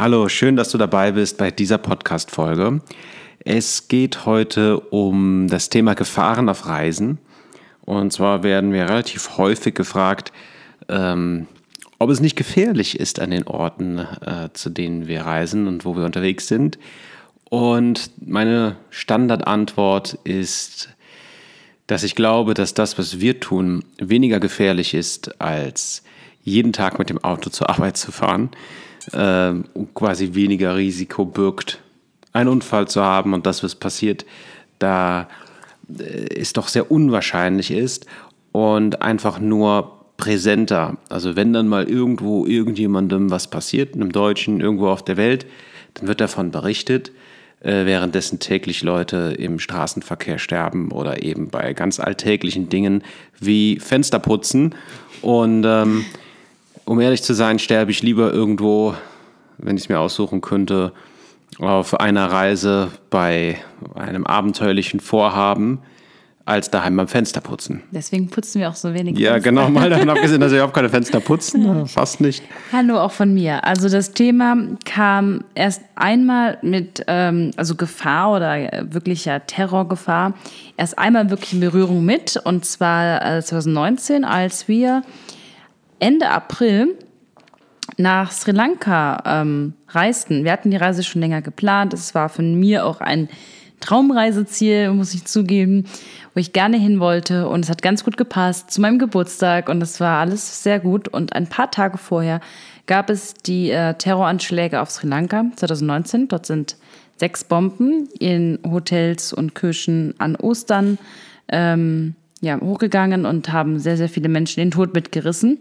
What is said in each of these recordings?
Hallo, schön, dass du dabei bist bei dieser Podcast-Folge. Es geht heute um das Thema Gefahren auf Reisen. Und zwar werden wir relativ häufig gefragt, ähm, ob es nicht gefährlich ist an den Orten, äh, zu denen wir reisen und wo wir unterwegs sind. Und meine Standardantwort ist, dass ich glaube, dass das, was wir tun, weniger gefährlich ist, als jeden Tag mit dem Auto zur Arbeit zu fahren äh, quasi weniger Risiko birgt, einen Unfall zu haben und das, was passiert, da ist äh, doch sehr unwahrscheinlich ist und einfach nur präsenter. Also wenn dann mal irgendwo irgendjemandem was passiert, einem Deutschen irgendwo auf der Welt, dann wird davon berichtet, äh, währenddessen täglich Leute im Straßenverkehr sterben oder eben bei ganz alltäglichen Dingen wie Fensterputzen. Und ähm, um ehrlich zu sein, sterbe ich lieber irgendwo, wenn ich es mir aussuchen könnte, auf einer Reise bei einem abenteuerlichen Vorhaben, als daheim beim Fenster putzen. Deswegen putzen wir auch so wenig. Ja, Fenster. genau, mal davon abgesehen, dass wir überhaupt keine Fenster putzen, fast nicht. Hallo auch von mir. Also das Thema kam erst einmal mit, ähm, also Gefahr oder wirklicher Terrorgefahr, erst einmal wirklich in Berührung mit, und zwar 2019, als wir Ende April nach Sri Lanka ähm, reisten. Wir hatten die Reise schon länger geplant. Es war von mir auch ein Traumreiseziel, muss ich zugeben, wo ich gerne hin wollte. Und es hat ganz gut gepasst zu meinem Geburtstag und es war alles sehr gut. Und ein paar Tage vorher gab es die äh, Terroranschläge auf Sri Lanka 2019. Dort sind sechs Bomben in Hotels und Kirchen an Ostern ähm, ja, hochgegangen und haben sehr, sehr viele Menschen den Tod mitgerissen.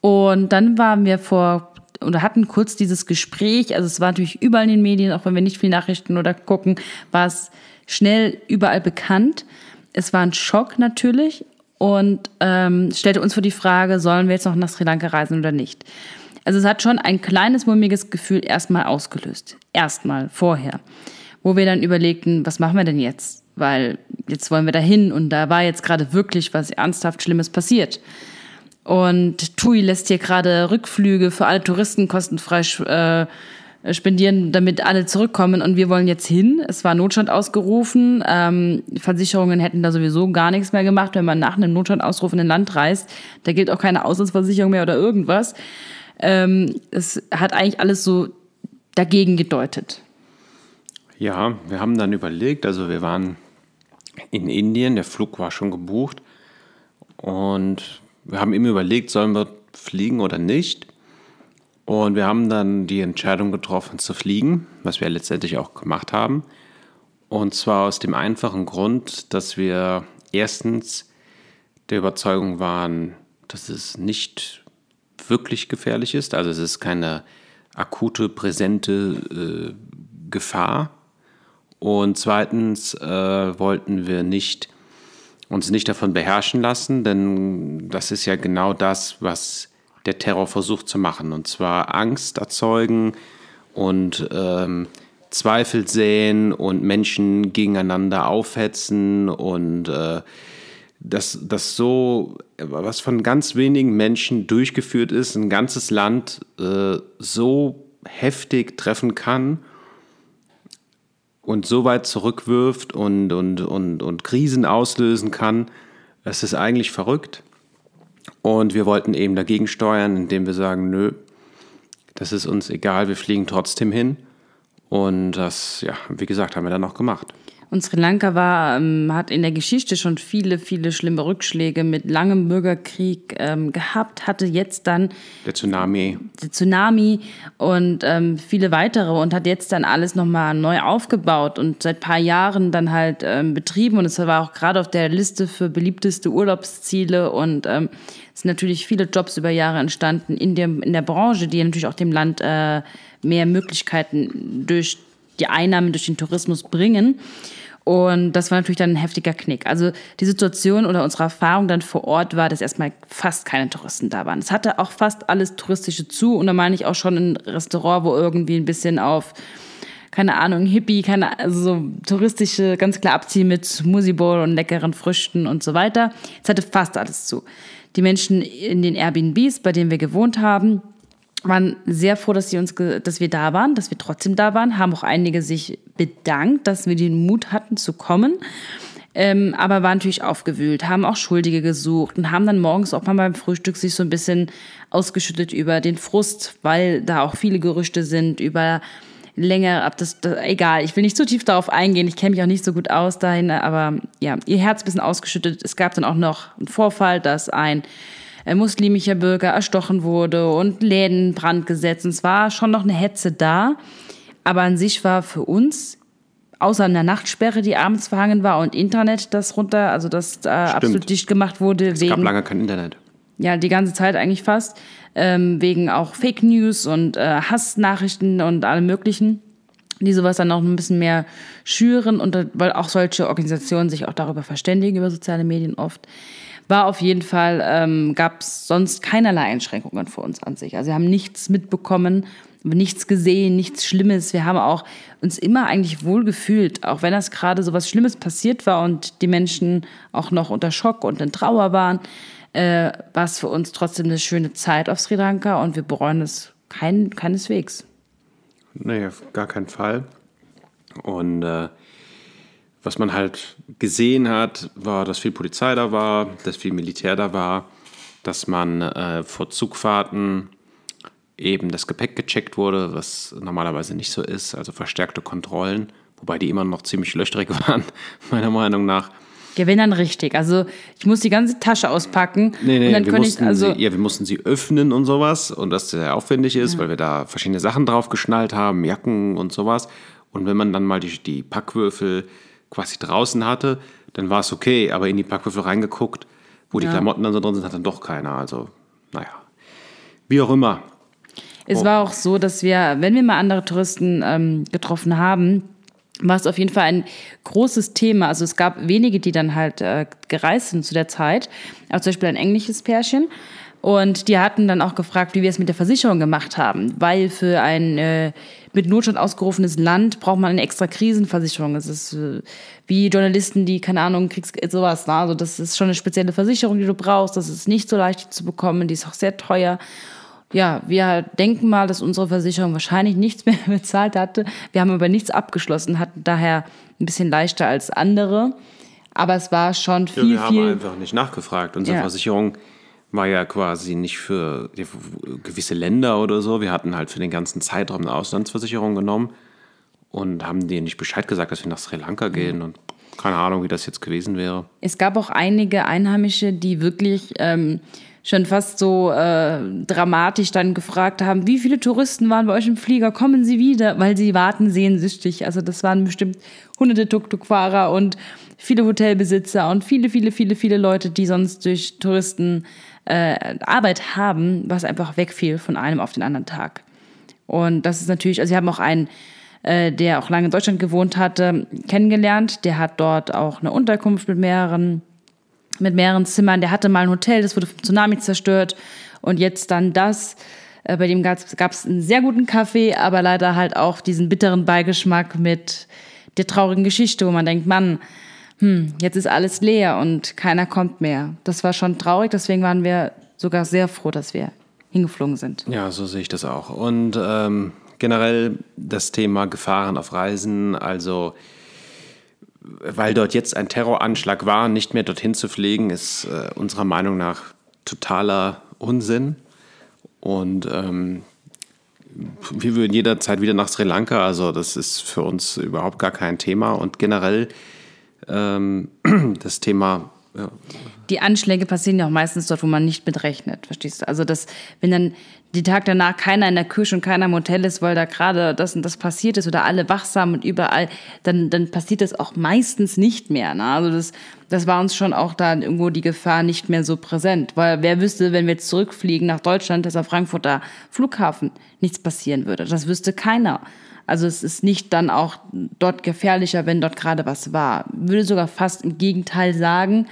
Und dann waren wir vor oder hatten kurz dieses Gespräch. Also es war natürlich überall in den Medien, auch wenn wir nicht viel Nachrichten oder gucken, war es schnell überall bekannt. Es war ein Schock natürlich und ähm, stellte uns vor die Frage, sollen wir jetzt noch nach Sri Lanka reisen oder nicht? Also es hat schon ein kleines mulmiges Gefühl erstmal ausgelöst. Erstmal, vorher. Wo wir dann überlegten, was machen wir denn jetzt? Weil jetzt wollen wir dahin und da war jetzt gerade wirklich was ernsthaft Schlimmes passiert. Und TUI lässt hier gerade Rückflüge für alle Touristen kostenfrei äh, spendieren, damit alle zurückkommen. Und wir wollen jetzt hin. Es war Notstand ausgerufen. Ähm, Versicherungen hätten da sowieso gar nichts mehr gemacht, wenn man nach einem Notstandausruf in ein Land reist. Da gilt auch keine Auslandsversicherung mehr oder irgendwas. Ähm, es hat eigentlich alles so dagegen gedeutet. Ja, wir haben dann überlegt, also wir waren in Indien, der Flug war schon gebucht und wir haben immer überlegt, sollen wir fliegen oder nicht. Und wir haben dann die Entscheidung getroffen zu fliegen, was wir letztendlich auch gemacht haben. Und zwar aus dem einfachen Grund, dass wir erstens der Überzeugung waren, dass es nicht wirklich gefährlich ist. Also es ist keine akute, präsente äh, Gefahr. Und zweitens äh, wollten wir nicht uns nicht davon beherrschen lassen, denn das ist ja genau das, was der Terror versucht zu machen. Und zwar Angst erzeugen und ähm, Zweifel säen und Menschen gegeneinander aufhetzen und äh, dass das so, was von ganz wenigen Menschen durchgeführt ist, ein ganzes Land äh, so heftig treffen kann und so weit zurückwirft und, und, und, und Krisen auslösen kann, das ist eigentlich verrückt. Und wir wollten eben dagegen steuern, indem wir sagen, nö, das ist uns egal, wir fliegen trotzdem hin. Und das, ja, wie gesagt, haben wir dann auch gemacht. Und Sri Lanka war, ähm, hat in der Geschichte schon viele, viele schlimme Rückschläge mit langem Bürgerkrieg ähm, gehabt, hatte jetzt dann der Tsunami, der Tsunami und ähm, viele weitere und hat jetzt dann alles nochmal neu aufgebaut und seit paar Jahren dann halt ähm, betrieben. Und es war auch gerade auf der Liste für beliebteste Urlaubsziele und ähm, es sind natürlich viele Jobs über Jahre entstanden in, dem, in der Branche, die natürlich auch dem Land äh, mehr Möglichkeiten durch die Einnahmen durch den Tourismus bringen. Und das war natürlich dann ein heftiger Knick. Also die Situation oder unsere Erfahrung dann vor Ort war, dass erstmal fast keine Touristen da waren. Es hatte auch fast alles touristische zu und da meine ich auch schon ein Restaurant, wo irgendwie ein bisschen auf keine Ahnung, Hippie, keine, also so touristische, ganz klar abziehen mit Musibol und leckeren Früchten und so weiter. Es hatte fast alles zu. Die Menschen in den Airbnbs, bei denen wir gewohnt haben, waren sehr froh, dass, sie uns dass wir da waren, dass wir trotzdem da waren, haben auch einige sich bedankt, dass wir den Mut hatten zu kommen. Ähm, aber waren natürlich aufgewühlt, haben auch Schuldige gesucht und haben dann morgens auch mal beim Frühstück sich so ein bisschen ausgeschüttet über den Frust, weil da auch viele Gerüchte sind, über länger ab das, das, egal, ich will nicht zu tief darauf eingehen, ich kenne mich auch nicht so gut aus dahin, aber ja, ihr Herz ein bisschen ausgeschüttet. Es gab dann auch noch einen Vorfall, dass ein muslimischer Bürger erstochen wurde und Läden brandgesetzt. Und es war schon noch eine Hetze da, aber an sich war für uns außer einer Nachtsperre, die abends verhangen war und Internet, das runter, also das äh, absolut dicht gemacht wurde. Es wegen, gab lange kein Internet. Ja, die ganze Zeit eigentlich fast. Ähm, wegen auch Fake News und äh, Hassnachrichten und allem Möglichen, die sowas dann auch ein bisschen mehr schüren und weil auch solche Organisationen sich auch darüber verständigen, über soziale Medien oft. War auf jeden Fall, ähm, gab es sonst keinerlei Einschränkungen für uns an sich. Also wir haben nichts mitbekommen nichts gesehen, nichts Schlimmes. Wir haben auch uns immer eigentlich wohl gefühlt, auch wenn das gerade so was Schlimmes passiert war und die Menschen auch noch unter Schock und in Trauer waren, äh, war es für uns trotzdem eine schöne Zeit auf Sri Lanka und wir bereuen es kein, keineswegs. Nee, auf gar keinen Fall. Und äh, was man halt gesehen hat, war, dass viel Polizei da war, dass viel Militär da war, dass man äh, vor Zugfahrten eben das Gepäck gecheckt wurde, was normalerweise nicht so ist, also verstärkte Kontrollen, wobei die immer noch ziemlich löchrig waren, meiner Meinung nach. Ja, wenn dann richtig. Also ich muss die ganze Tasche auspacken. Nee, nee, und dann wir, mussten ich, also sie, ja, wir mussten sie öffnen und sowas und das sehr aufwendig ist, ja. weil wir da verschiedene Sachen drauf geschnallt haben, Jacken und sowas. Und wenn man dann mal die, die Packwürfel quasi draußen hatte, dann war es okay, aber in die Packwürfel reingeguckt, wo ja. die Klamotten dann so drin sind, hat dann doch keiner. Also, naja. Wie auch immer. Es oh. war auch so, dass wir, wenn wir mal andere Touristen ähm, getroffen haben, war es auf jeden Fall ein großes Thema. Also es gab wenige, die dann halt äh, gereist sind zu der Zeit. Also zum Beispiel ein englisches Pärchen. Und die hatten dann auch gefragt, wie wir es mit der Versicherung gemacht haben. Weil für ein äh, mit Notstand ausgerufenes Land braucht man eine extra Krisenversicherung. Das ist äh, wie Journalisten, die, keine Ahnung, Kriegs sowas. Ne? Also das ist schon eine spezielle Versicherung, die du brauchst. Das ist nicht so leicht zu bekommen. Die ist auch sehr teuer ja, wir denken mal, dass unsere Versicherung wahrscheinlich nichts mehr bezahlt hatte. Wir haben aber nichts abgeschlossen, hatten daher ein bisschen leichter als andere. Aber es war schon viel, ja, wir viel. Haben einfach nicht nachgefragt. Unsere ja. Versicherung war ja quasi nicht für gewisse Länder oder so. Wir hatten halt für den ganzen Zeitraum eine Auslandsversicherung genommen und haben denen nicht Bescheid gesagt, dass wir nach Sri Lanka gehen und keine Ahnung, wie das jetzt gewesen wäre. Es gab auch einige Einheimische, die wirklich ähm, schon fast so äh, dramatisch dann gefragt haben, wie viele Touristen waren bei euch im Flieger, kommen sie wieder, weil sie warten sehnsüchtig. Also das waren bestimmt hunderte Tuk-Tuk-Fahrer und viele Hotelbesitzer und viele, viele, viele, viele Leute, die sonst durch Touristen äh, Arbeit haben, was einfach wegfiel von einem auf den anderen Tag. Und das ist natürlich, also sie haben auch einen, äh, der auch lange in Deutschland gewohnt hatte, kennengelernt. Der hat dort auch eine Unterkunft mit mehreren mit mehreren Zimmern. Der hatte mal ein Hotel, das wurde vom Tsunami zerstört. Und jetzt dann das. Äh, bei dem gab es einen sehr guten Kaffee, aber leider halt auch diesen bitteren Beigeschmack mit der traurigen Geschichte, wo man denkt, Mann, hm, jetzt ist alles leer und keiner kommt mehr. Das war schon traurig, deswegen waren wir sogar sehr froh, dass wir hingeflogen sind. Ja, so sehe ich das auch. Und ähm, generell das Thema Gefahren auf Reisen, also weil dort jetzt ein Terroranschlag war, nicht mehr dorthin zu fliegen, ist äh, unserer Meinung nach totaler Unsinn. Und ähm, wir würden jederzeit wieder nach Sri Lanka, also das ist für uns überhaupt gar kein Thema. Und generell ähm, das Thema ja. Die Anschläge passieren ja auch meistens dort, wo man nicht mitrechnet, verstehst du? Also, dass, wenn dann die Tag danach keiner in der Küche und keiner im Hotel ist, weil da gerade das und das passiert ist oder alle wachsam und überall, dann, dann passiert das auch meistens nicht mehr. Ne? Also, das, das war uns schon auch da irgendwo die Gefahr nicht mehr so präsent. Weil wer wüsste, wenn wir jetzt zurückfliegen nach Deutschland, dass am Frankfurter Flughafen nichts passieren würde? Das wüsste keiner. Also es ist nicht dann auch dort gefährlicher, wenn dort gerade was war. Ich würde sogar fast im Gegenteil sagen,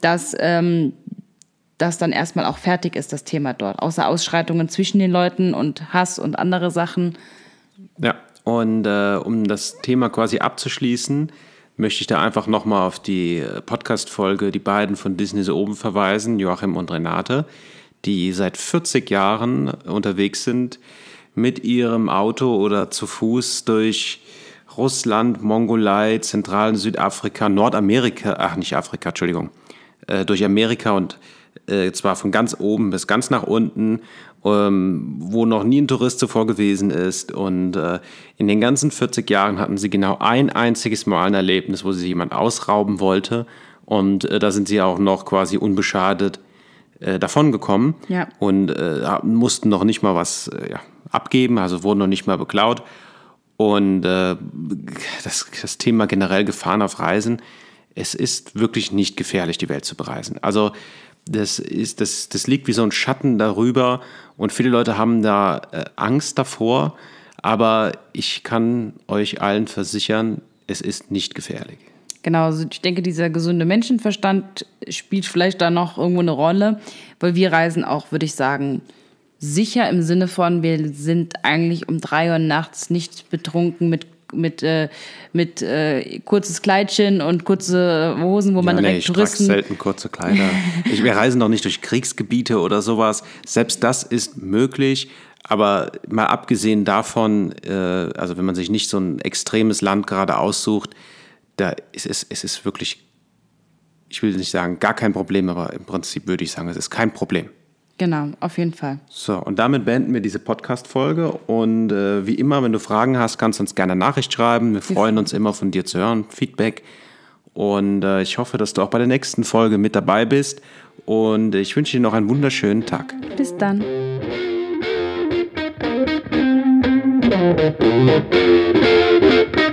dass ähm, das dann erstmal auch fertig ist, das Thema dort. Außer Ausschreitungen zwischen den Leuten und Hass und andere Sachen. Ja, und äh, um das Thema quasi abzuschließen, möchte ich da einfach nochmal auf die Podcast-Folge, die beiden von Disney so oben verweisen, Joachim und Renate. die seit 40 Jahren unterwegs sind mit ihrem Auto oder zu Fuß durch Russland, Mongolei, Zentral- Südafrika, Nordamerika, ach nicht Afrika, Entschuldigung, äh, durch Amerika und äh, zwar von ganz oben bis ganz nach unten, ähm, wo noch nie ein Tourist zuvor gewesen ist. Und äh, in den ganzen 40 Jahren hatten sie genau ein einziges Mal ein Erlebnis, wo sie jemand ausrauben wollte. Und äh, da sind sie auch noch quasi unbeschadet äh, davongekommen Ja. und äh, mussten noch nicht mal was äh, ja, abgeben, also wurden noch nicht mal beklaut. Und äh, das, das Thema generell Gefahren auf Reisen, es ist wirklich nicht gefährlich, die Welt zu bereisen. Also das, ist, das, das liegt wie so ein Schatten darüber und viele Leute haben da äh, Angst davor, aber ich kann euch allen versichern, es ist nicht gefährlich. Genau, also ich denke, dieser gesunde Menschenverstand spielt vielleicht da noch irgendwo eine Rolle, weil wir reisen auch, würde ich sagen, sicher im Sinne von, wir sind eigentlich um drei Uhr nachts nicht betrunken mit mit, äh, mit äh, kurzes Kleidchen und kurze Hosen, wo man Ja, nee, direkt ich trage Touristen. selten kurze Kleider. ich, wir reisen doch nicht durch Kriegsgebiete oder sowas. Selbst das ist möglich. Aber mal abgesehen davon, äh, also wenn man sich nicht so ein extremes Land gerade aussucht, da ist es, es ist wirklich, ich will nicht sagen, gar kein Problem, aber im Prinzip würde ich sagen, es ist kein Problem. Genau, auf jeden Fall. So, und damit beenden wir diese Podcast-Folge. Und äh, wie immer, wenn du Fragen hast, kannst du uns gerne eine Nachricht schreiben. Wir freuen uns immer von dir zu hören, Feedback. Und äh, ich hoffe, dass du auch bei der nächsten Folge mit dabei bist. Und ich wünsche dir noch einen wunderschönen Tag. Bis dann. Thank you.